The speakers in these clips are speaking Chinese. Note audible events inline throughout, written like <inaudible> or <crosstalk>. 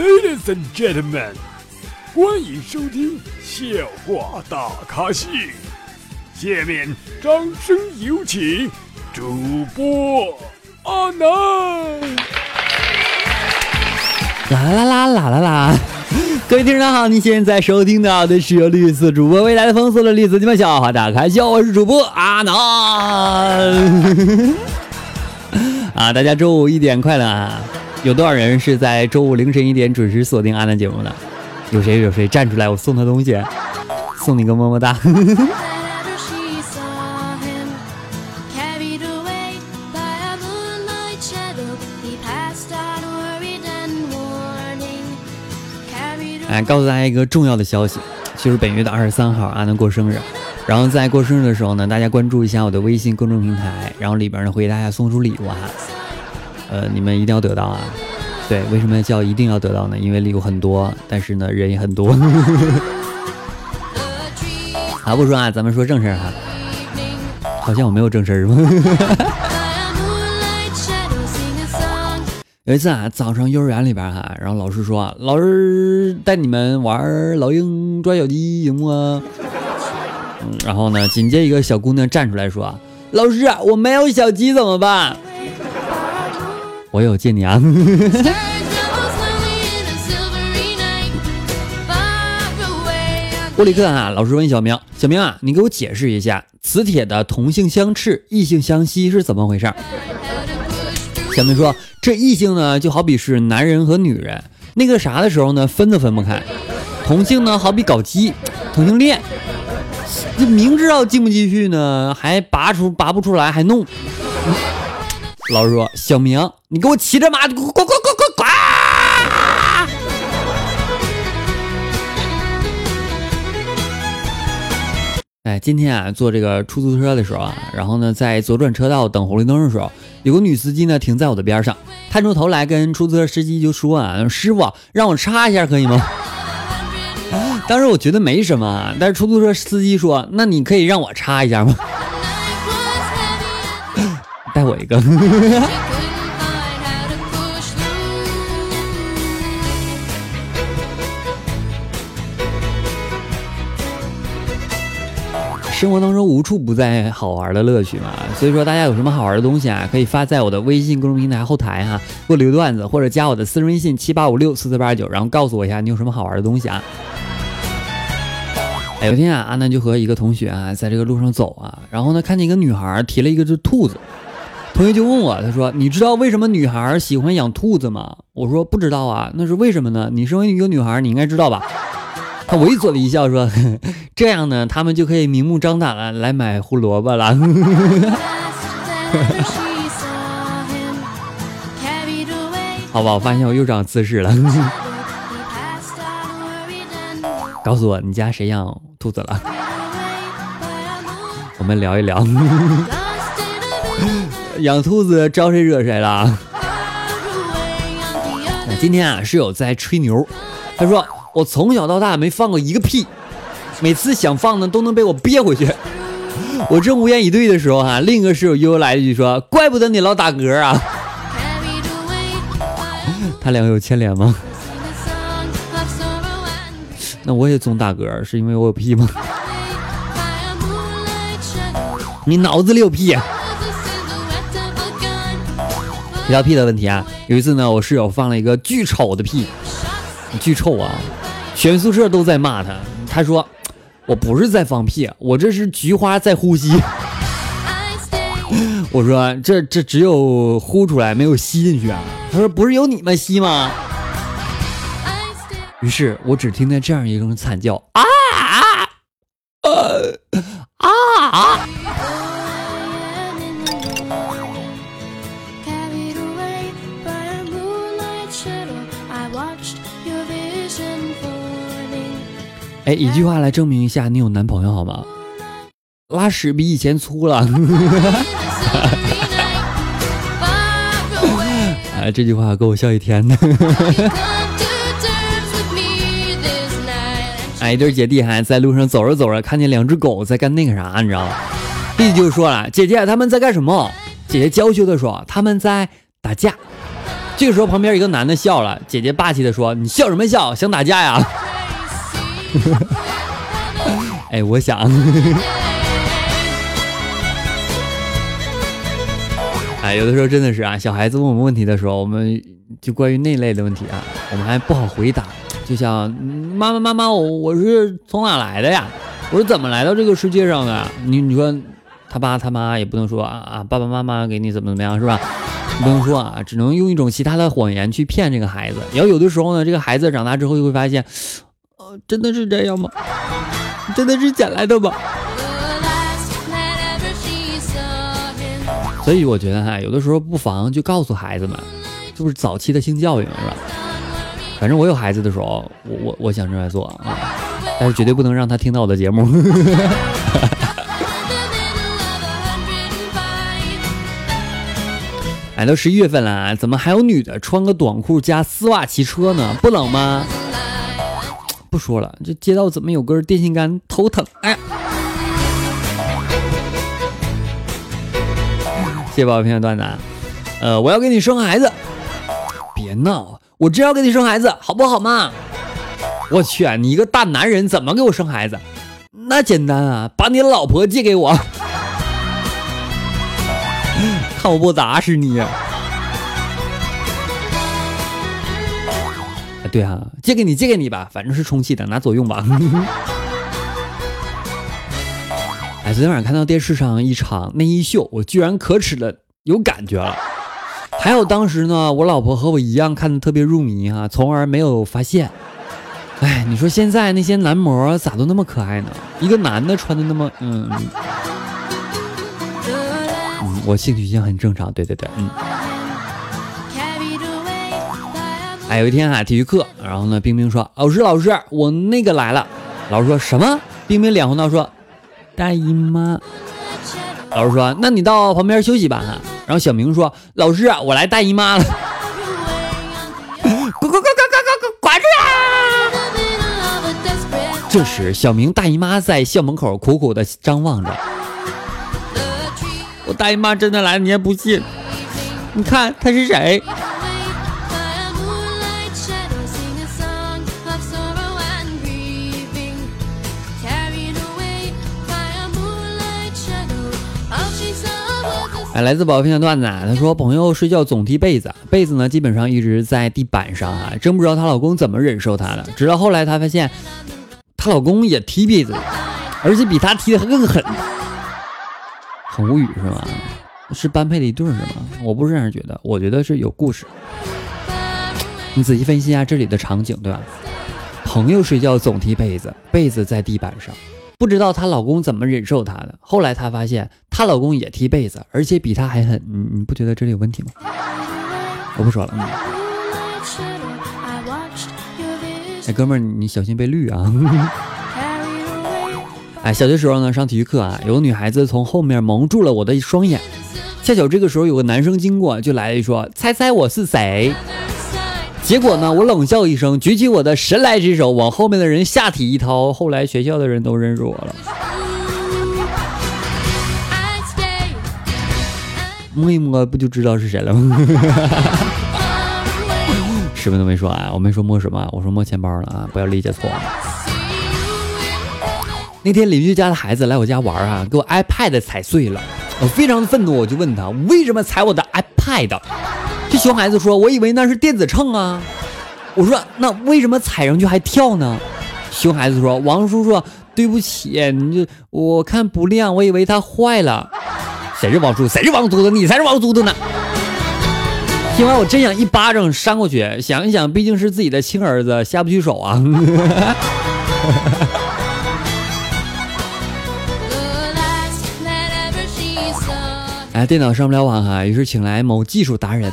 Ladies and gentlemen，欢迎收听笑话大咖秀。下面掌声有请主播阿南。啦啦啦啦啦啦！各位听众好，您现在收听到的是由绿色主播未来的风送的绿色鸡巴笑话大咖秀，我是主播阿南。<laughs> 啊，大家周五一点快乐啊！有多少人是在周五凌晨一点准时锁定阿南节目的？有谁有谁站出来，我送他东西，送你个么么哒。<laughs> 哎，告诉大家一个重要的消息，就是本月的二十三号阿南过生日，然后在过生日的时候呢，大家关注一下我的微信公众平台，然后里边呢会给大家送出礼物哈。呃，你们一定要得到啊！对，为什么叫一定要得到呢？因为礼物很多，但是呢人也很多。好，<laughs> 不说啊，咱们说正事儿哈。好像我没有正事儿是吗？<laughs> 有一次啊，早上幼儿园里边哈，然后老师说，老师带你们玩老鹰抓小鸡行不？嗯，然后呢，紧接一个小姑娘站出来说，老师，我没有小鸡怎么办？我有借你啊！物理课啊，老师问小明：“小明啊，你给我解释一下，磁铁的同性相斥，异性相吸是怎么回事？”小明说：“这异性呢，就好比是男人和女人，那个啥的时候呢，分都分不开；同性呢，好比搞基，同性恋，这明知道进不进去呢，还拔出拔不出来，还弄。”老师说：“小明，你给我骑着马，滚滚滚滚滚滚！”哎，今天啊，坐这个出租车的时候啊，然后呢，在左转车道等红绿灯的时候，有个女司机呢停在我的边上，探出头来跟出租车司机就说啊：“师傅，让我插一下可以吗？” <laughs> 当时我觉得没什么，但是出租车司机说：“那你可以让我插一下吗？”带我一个。<laughs> 生活当中无处不在好玩的乐趣嘛，所以说大家有什么好玩的东西啊，可以发在我的微信公众平台后台哈，给我留段子或者加我的私人微信七八五六四四八九，然后告诉我一下你有什么好玩的东西啊。有天啊，阿南就和一个同学啊在这个路上走啊，然后呢看见一个女孩提了一个只兔子。同学就问我，他说：“你知道为什么女孩喜欢养兔子吗？”我说：“不知道啊，那是为什么呢？你身为一个女孩，你应该知道吧？”他猥琐的一笑说：“这样呢，他们就可以明目张胆的来买胡萝卜了。<laughs> ” <laughs> 好吧，我发现我又长姿势了。<laughs> 告诉我，你家谁养兔子了？我们聊一聊。养兔子招谁惹谁了？<laughs> 今天啊，室友在吹牛，他说我从小到大没放过一个屁，每次想放呢都能被我憋回去。<laughs> 我正无言以对的时候，哈，另一个室友又来一句说：“怪不得你老打嗝啊！” <laughs> 他两个有牵连吗？那我也总打嗝，是因为我有屁吗？你脑子里有屁？提到屁的问题啊，有一次呢，我室友放了一个巨丑的屁，巨臭啊，全宿舍都在骂他。他说：“我不是在放屁，我这是菊花在呼吸。<laughs> ”我说：“这这只有呼出来，没有吸进去啊。”他说：“不是有你们吸吗？”于是我只听见这样一声惨叫啊哎，一句话来证明一下你有男朋友好吗？拉屎比以前粗了。<laughs> 哎，这句话够我笑一天的。<laughs> 哎，一对姐弟还在路上走着走着，看见两只狗在干那个啥，你知道吗？弟弟就说了：“姐姐，他们在干什么？”姐姐娇羞的说：“他们在打架。”这个时候旁边一个男的笑了，姐姐霸气的说：“你笑什么笑？想打架呀？” <laughs> 哎，我想。<laughs> 哎，有的时候真的是啊，小孩子问我们问题的时候，我们就关于那类的问题啊，我们还不好回答。就像妈妈妈妈，我我是从哪来的呀？我是怎么来到这个世界上的？你你说他爸他妈也不能说啊啊，爸爸妈妈给你怎么怎么样是吧？不能说啊，只能用一种其他的谎言去骗这个孩子。然后有的时候呢，这个孩子长大之后就会发现，真的是这样吗？真的是捡来的吗？所以我觉得哈，有的时候不妨就告诉孩子们，就是早期的性教育，是吧？反正我有孩子的时候，我我我想这样做啊，但是绝对不能让他听到我的节目。哎，都十一月份了，怎么还有女的穿个短裤加丝袜骑车呢？不冷吗？不说了，这街道怎么有根电线杆？头疼！哎呀。谢谢宝宝片段子，呃，我要给你生孩子，别闹，我真要给你生孩子，好不好嘛？我去，你一个大男人怎么给我生孩子？那简单啊，把你老婆借给我，<laughs> 看我不打死你！对啊，借给你，借给你吧，反正是充气的，拿走用吧。<laughs> 哎，昨天晚上看到电视上一场内衣秀，我居然可耻的有感觉了。还有当时呢，我老婆和我一样看的特别入迷哈，从而没有发现。哎，你说现在那些男模咋都那么可爱呢？一个男的穿的那么……嗯嗯，我性取向很正常，对对对，嗯。哎，有一天啊，体育课，然后呢，冰冰说：“老师，老师，我那个来了。”老师说什么？冰冰脸红到说。大姨妈，老师说：“那你到旁边休息吧。”哈，然后小明说：“老师，我来大姨妈了。”滚滚滚滚滚滚滚出来！这时，小明大姨妈在校门口苦苦的张望着。我大姨妈真的来了，你还不信？你看她是谁？哎，来自宝片的段子啊，他说朋友睡觉总踢被子，被子呢基本上一直在地板上啊，真不知道她老公怎么忍受她的。直到后来她发现，她老公也踢被子，而且比她踢的更狠，很无语是吗？是般配的一对是吗？我不是这样觉得，我觉得是有故事。你仔细分析一下这里的场景，对吧？朋友睡觉总踢被子，被子在地板上。不知道她老公怎么忍受她的。后来她发现，她老公也踢被子，而且比她还狠。你你不觉得这里有问题吗？我不说了。哎，哥们儿，你小心被绿啊！<laughs> 哎，小学时候呢，上体育课啊，有个女孩子从后面蒙住了我的双眼。恰巧这个时候有个男生经过，就来了一说：“猜猜我是谁？”结果呢？我冷笑一声，举起我的神来之手，往后面的人下体一掏。后来学校的人都认识我了。摸一摸，不就知道是谁了吗？<laughs> 什么都没说啊，我没说摸什么，我说摸钱包了啊，不要理解错了。那天邻居家的孩子来我家玩啊，给我 iPad 踩碎了，我非常的愤怒，我就问他为什么踩我的 iPad。这熊孩子说：“我以为那是电子秤啊。”我说：“那为什么踩上去还跳呢？”熊孩子说：“王叔叔，对不起，你就我看不亮，我以为它坏了。”谁是王叔？谁是王秃子？你才是王秃子呢！听完我真想一巴掌扇过去。想一想，毕竟是自己的亲儿子，下不去手啊。<laughs> 哎，电脑上不了网哈，于是请来某技术达人。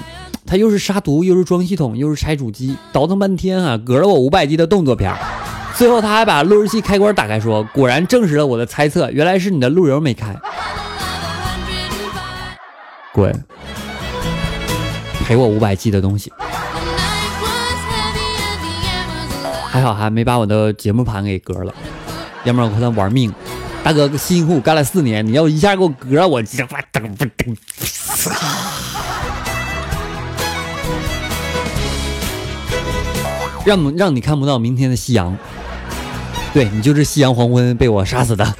他又是杀毒，又是装系统，又是拆主机，倒腾半天啊，隔了我五百 G 的动作片。最后他还把路由器开关打开，说：“果然证实了我的猜测，原来是你的路由没开。”滚！赔我五百 G 的东西。还好还没把我的节目盘给割了，要不然我和他玩命。大哥辛辛苦苦干了四年，你要一下给我割，我这噔噔噔。让让你看不到明天的夕阳。对你就是夕阳黄昏被我杀死的。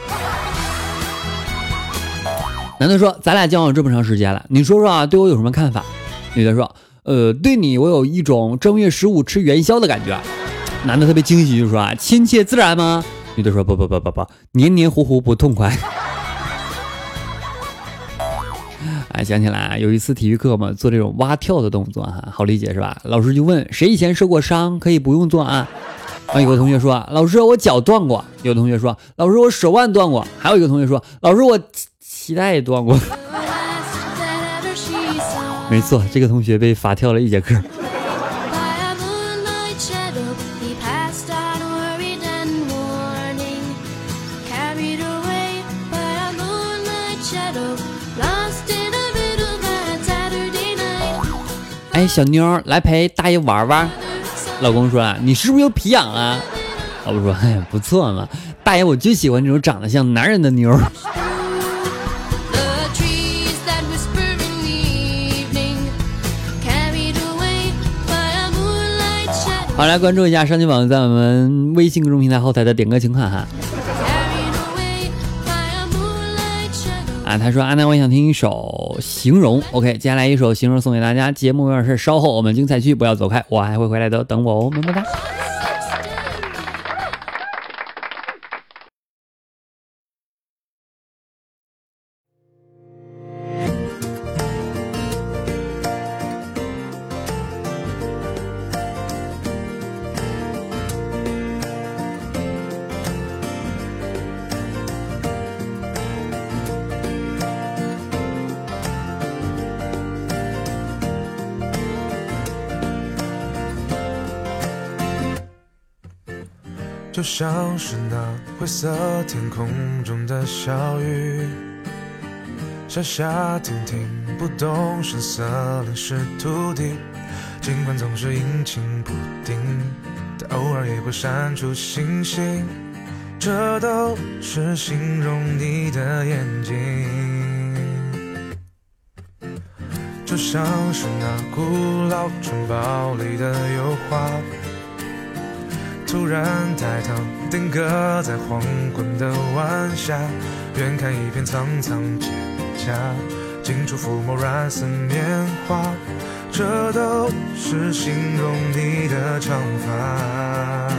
男的说：“咱俩交往这么长时间了，你说说啊，对我有什么看法？”女的说：“呃，对你我有一种正月十五吃元宵的感觉。”男的特别惊喜，就说：“啊，亲切自然吗？”女的说：“不不不不不，黏黏糊糊不痛快。” <laughs> 哎，想起来有一次体育课嘛，做这种蛙跳的动作哈，好理解是吧？老师就问谁以前受过伤，可以不用做啊？啊，有个同学说：“老师，我脚断过。”有同学说：“老师，我手腕断过。”还有一个同学说：“老师，我。”脐带也断过，<laughs> 没错，这个同学被罚跳了一节课。哎，小妞来陪大爷玩玩。老公说：“你是不是又皮痒了？”老婆说：“哎呀，不错嘛，大爷我就喜欢这种长得像男人的妞。”好，来关注一下上期榜在我们微信公众平台后台的点歌情况哈。啊，他说阿南，我想听一首形容。OK，接下来一首形容送给大家。节目有点事，稍后我们精彩区不要走开，我还会回来的，等我哦，么么哒。像是那灰色天空中的小雨，下下停停，不动声色淋湿土地。尽管总是阴晴不定，但偶尔也会闪出星星。这都是形容你的眼睛，就像是那古老城堡里的油画。突然抬头，定格在黄昏的晚霞，远看一片苍苍蒹葭，近处抚摸软似棉花，这都是形容你的长发。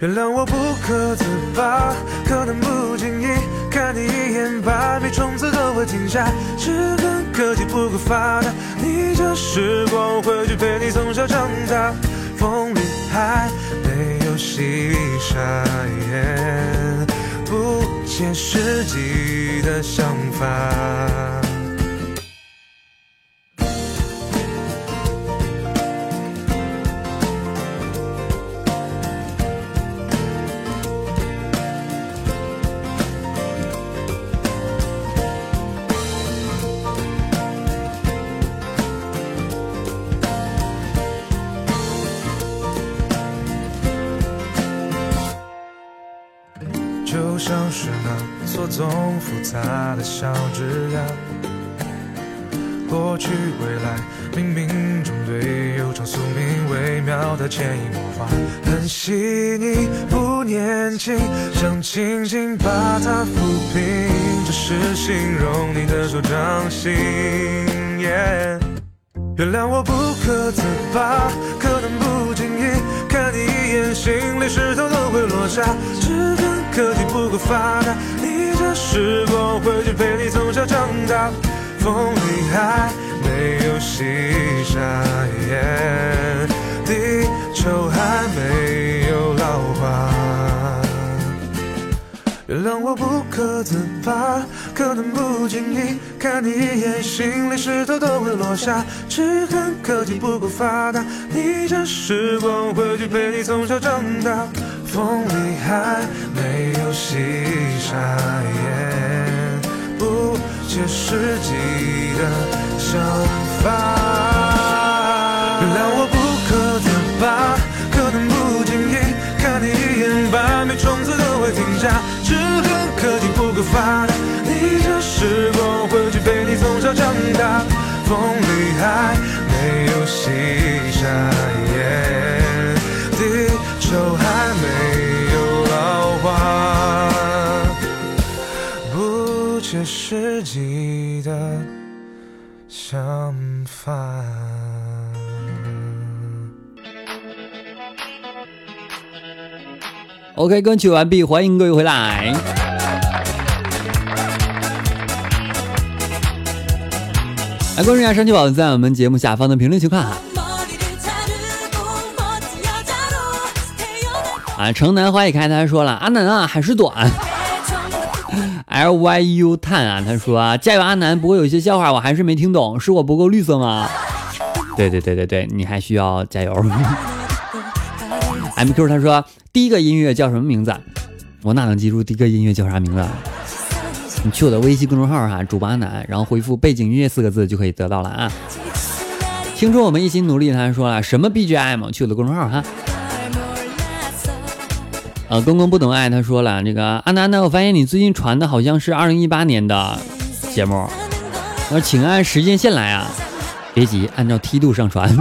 原谅我不可自拔，可能不经意看你一眼，百米冲刺都会停下。只恨科技不够发达，逆着时光回去陪你从小长大。风里还没有西沙，不切实际的想法。综复杂的小枝桠，过去未来冥冥中对悠长宿命微妙的潜移默化，很细腻不年轻，想轻轻把它抚平，这是形容你的手掌心。原谅我不可自拔，可能不经意看你一眼，心里石头都会落下。只恨。科技不够发达，着时光回去陪你从小长大。风里还没有西沙，地球还没有老化。原谅我不可自拔，可能不经意看你一眼，心里石头都会落下。只恨科技不够发达，逆着时光回去陪你从小长大。风里还没有细沙，不切实际的想法。原谅我不可自拔，可能不经意看你一眼，百米冲刺都会停下。只恨科技不够发达，逆着时光回去陪你从小长大。风里还没有西实际的想法。OK，歌曲完毕，欢迎各位回来。来关注一下神奇宝在我们节目下方的评论区看哈。啊，城南花已开，他说了，阿南啊，还是短。L Y U 探啊，他说加油阿南，不过有些笑话我还是没听懂，是我不够绿色吗？对对对对对，你还需要加油。<laughs> M Q 他说第一个音乐叫什么名字？我哪能记住第一个音乐叫啥名字？你去我的微信公众号哈，主播阿南，然后回复背景音乐四个字就可以得到了啊。听说我们一心努力，他说了什么 B G M？去我的公众号哈。呃，公公不懂爱，他说了，这个阿南呢，我发现你最近传的好像是二零一八年的节目，那请按时间线来啊，别急，按照梯度上传。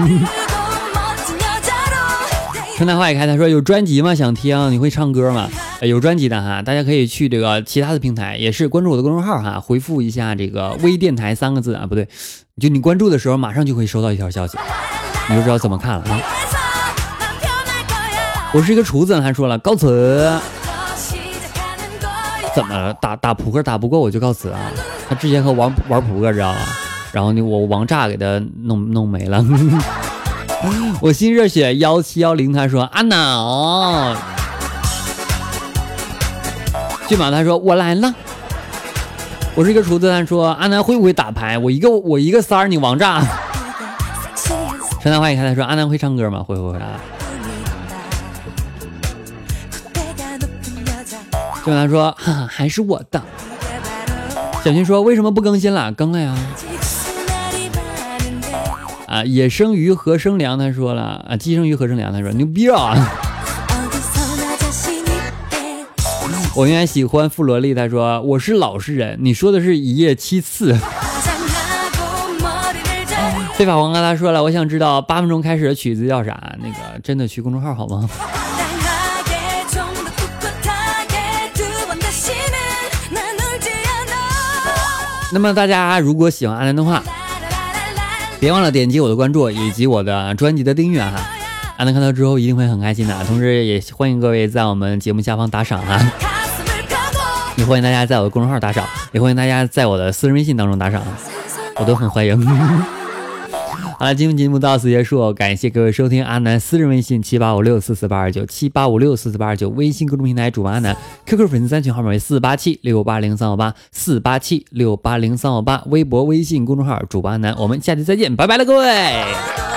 春暖花开，他说有专辑吗？想听？你会唱歌吗？有专辑的哈，大家可以去这个其他的平台，也是关注我的公众号哈，回复一下这个微电台三个字啊，不对，就你关注的时候，马上就会收到一条消息，你就知道怎么看了啊。我是一个厨子，他说了告辞。怎么？打打扑克打不过我就告辞啊？他之前和玩玩扑克知道吗？然后呢，我王炸给他弄弄没了。我心热血幺七幺零，他说阿脑。骏马他说我来了。我是一个厨子，他说阿南会不会打牌？我一个我一个三儿，你王炸。<laughs> 陈南欢迎看他说阿南会唱歌吗？会会会啊。就跟他说，哈哈，还是我的。小新说，为什么不更新了？更了呀。啊，野生鱼和生粮他说了，啊，寄生鱼和生粮他说牛逼啊。<laughs> 我原来喜欢富萝莉，他说我是老实人，你说的是一夜七次。<laughs> 非法王刚他说了，我想知道八分钟开始的曲子叫啥？那个真的去公众号好吗？那么大家如果喜欢阿南的话，别忘了点击我的关注以及我的专辑的订阅哈。阿南看到之后一定会很开心的，同时也欢迎各位在我们节目下方打赏哈。也欢迎大家在我的公众号打赏，也欢迎大家在我的私人微信当中打赏，我都很欢迎。好了，今天节目到此结束，感谢各位收听阿南私人微信七八五六四四八二九七八五六四四八二九，微信公众平台主播阿南，QQ 粉丝三群号码为四八七六八零三五八四八七六八零三五八，微博、微信公众号主播阿南，我们下期再见，拜拜了各位。